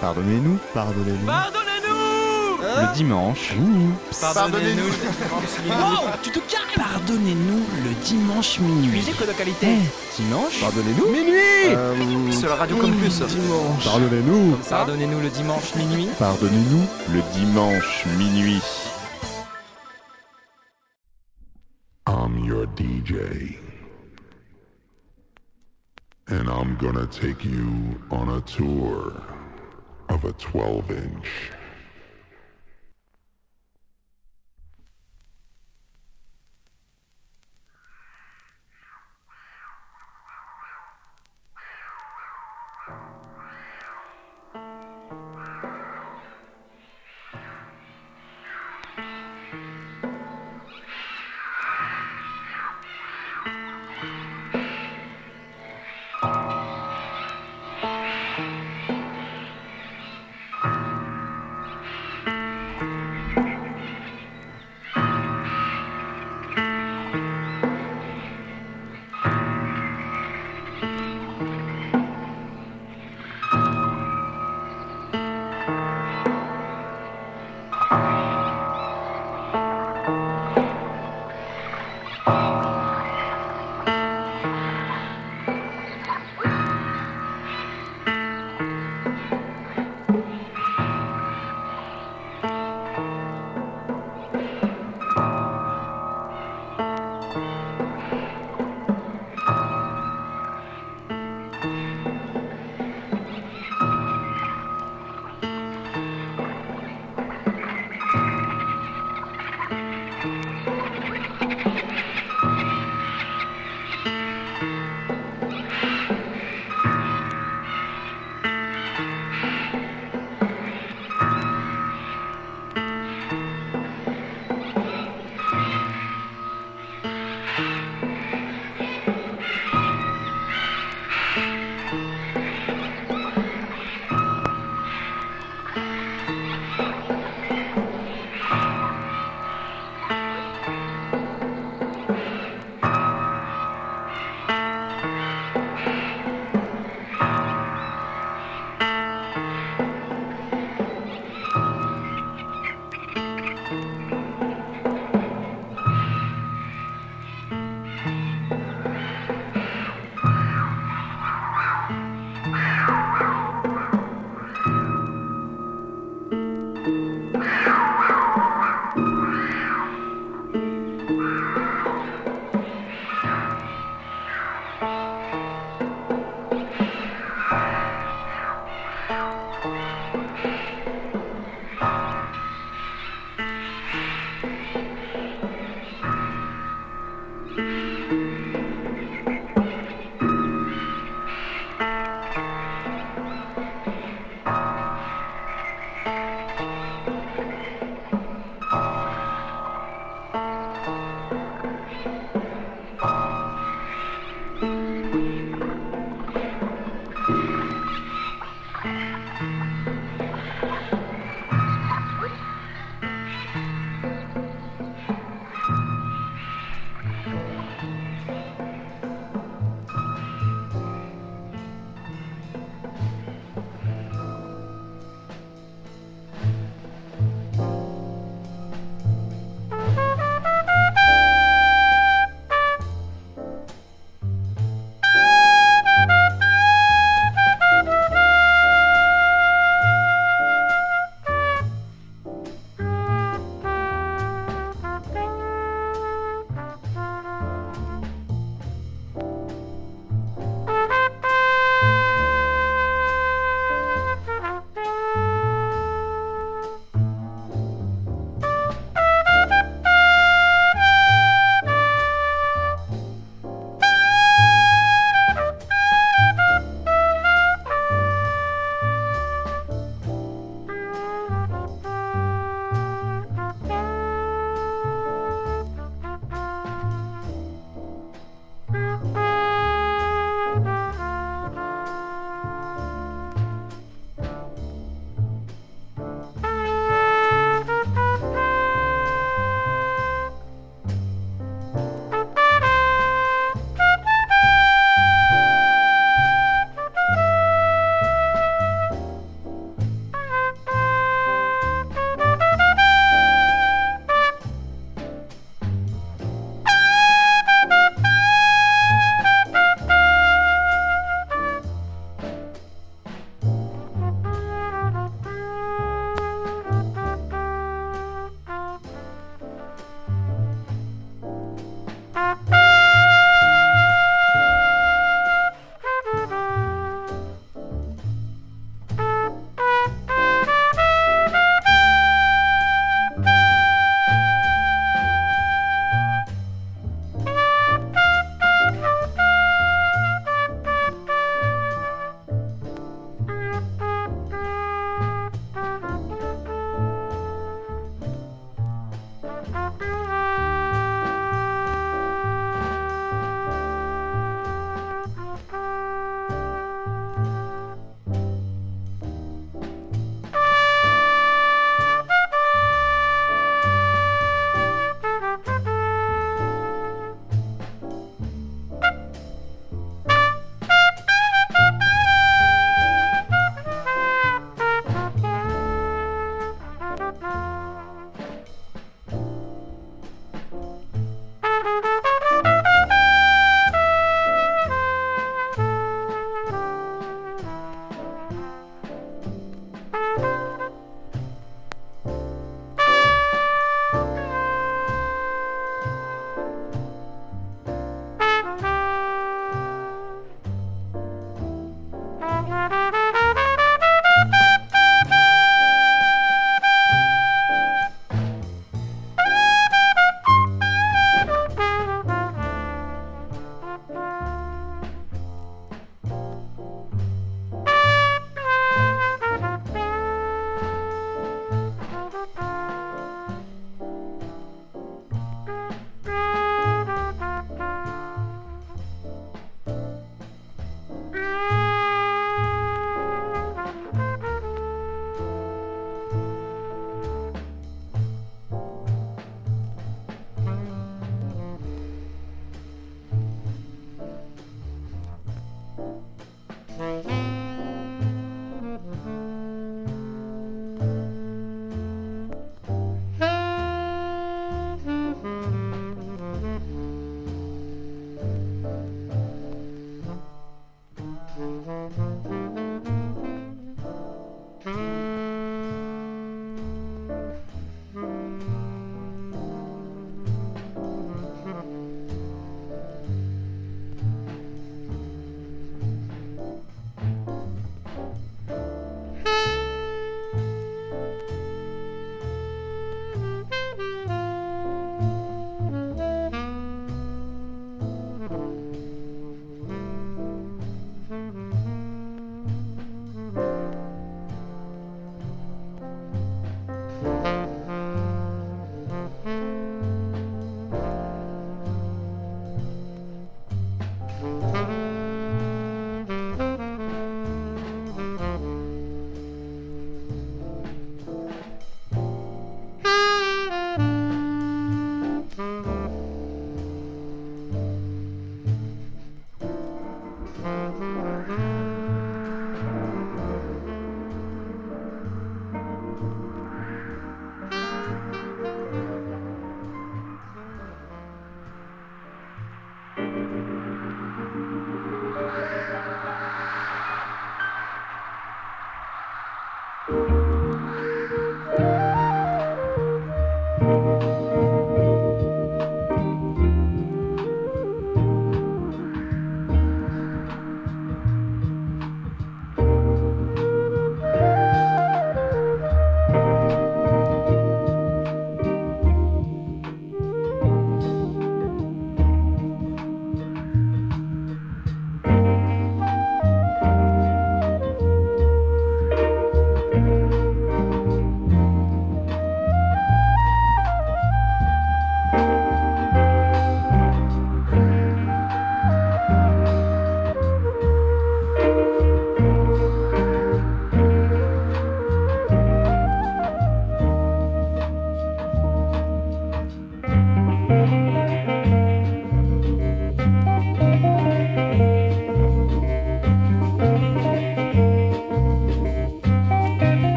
Pardonnez-nous, pardonnez-nous. Pardonnez-nous Le dimanche. Pardonnez-nous Wow, tu te calmes Pardonnez-nous le dimanche minuit. Musique de qualité Dimanche Pardonnez-nous Minuit Euh, Sur la radio Campus Dimanche. Pardonnez-nous. Pardonnez-nous le dimanche minuit Pardonnez-nous le dimanche minuit. I'm your DJ. And I'm gonna take you on a tour of a 12 inch.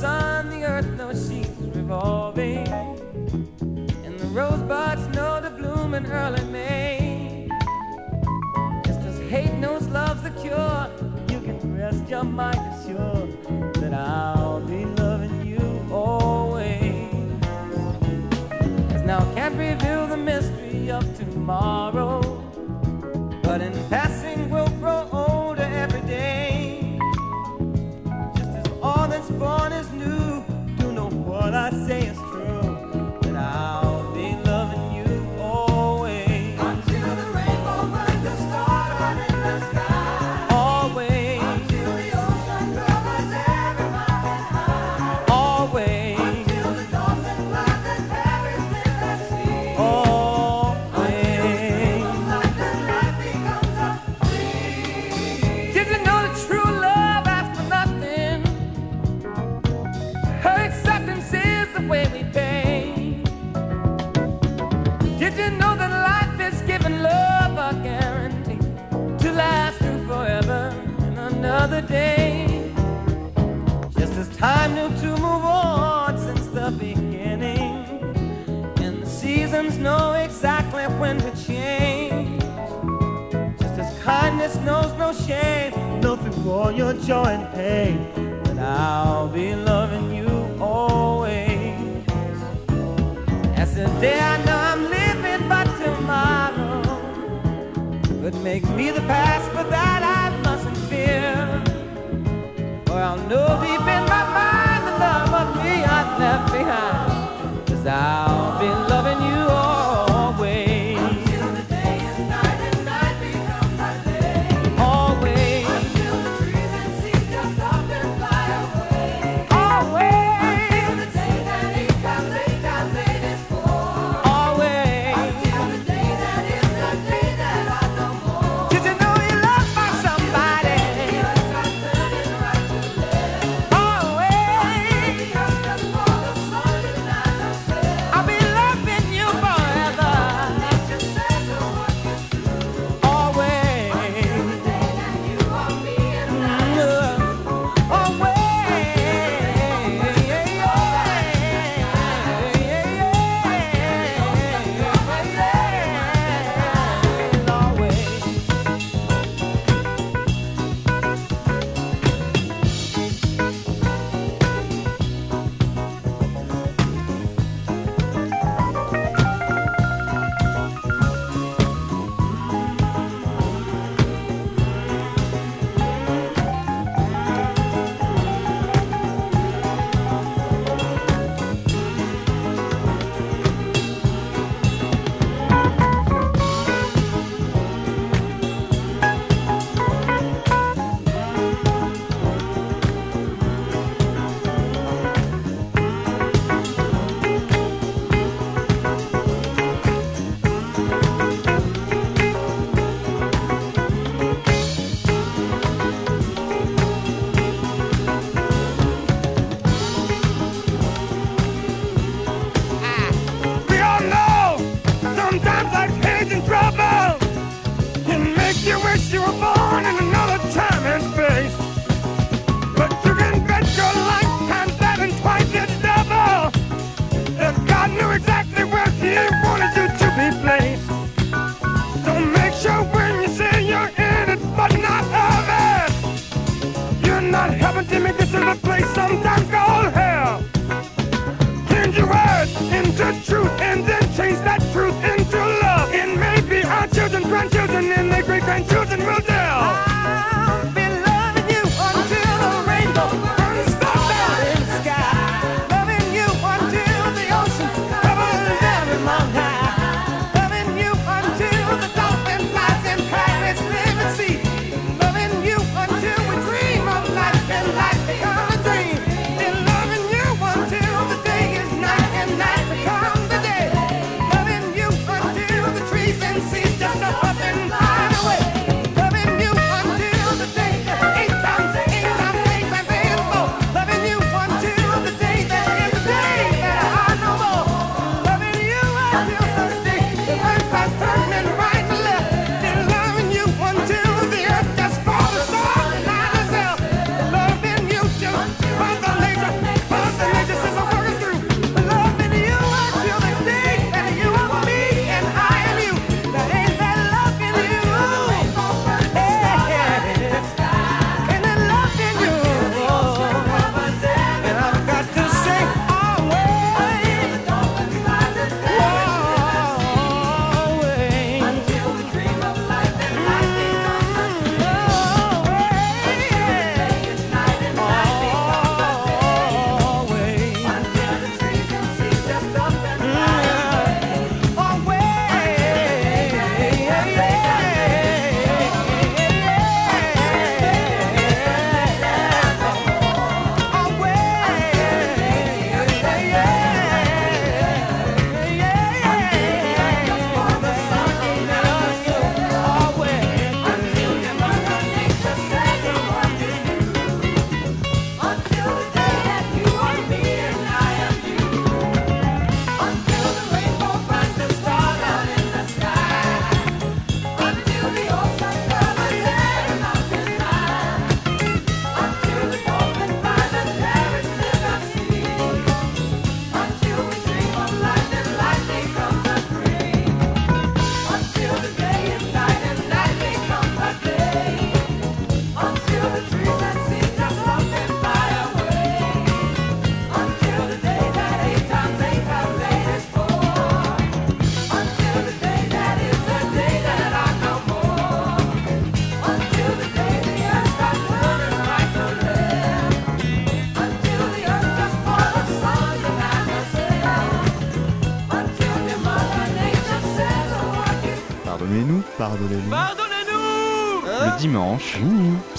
sun, the earth knows she's revolving. And the rosebuds know the bloom in early May. Just as hate knows love's the cure, you can rest your mind assured that I'll be loving you always. As now I can't reveal the mystery of tomorrow. say knows no shame, nothing for your joy and pain. But I'll be loving you always. As the day I know I'm living but tomorrow. But make me the past, but that I mustn't fear. For I'll know deep in my mind.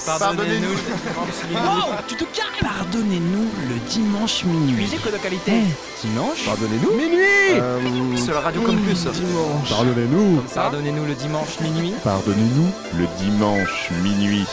Pardonnez-nous le dimanche minuit. tu te calmes Pardonnez-nous le dimanche minuit. Musique de qualité. Dimanche Pardonnez-nous Minuit euh, Sur la radio Campus. Dimanche Pardonnez-nous Pardonnez-nous le dimanche minuit. Pardonnez-nous Le dimanche minuit.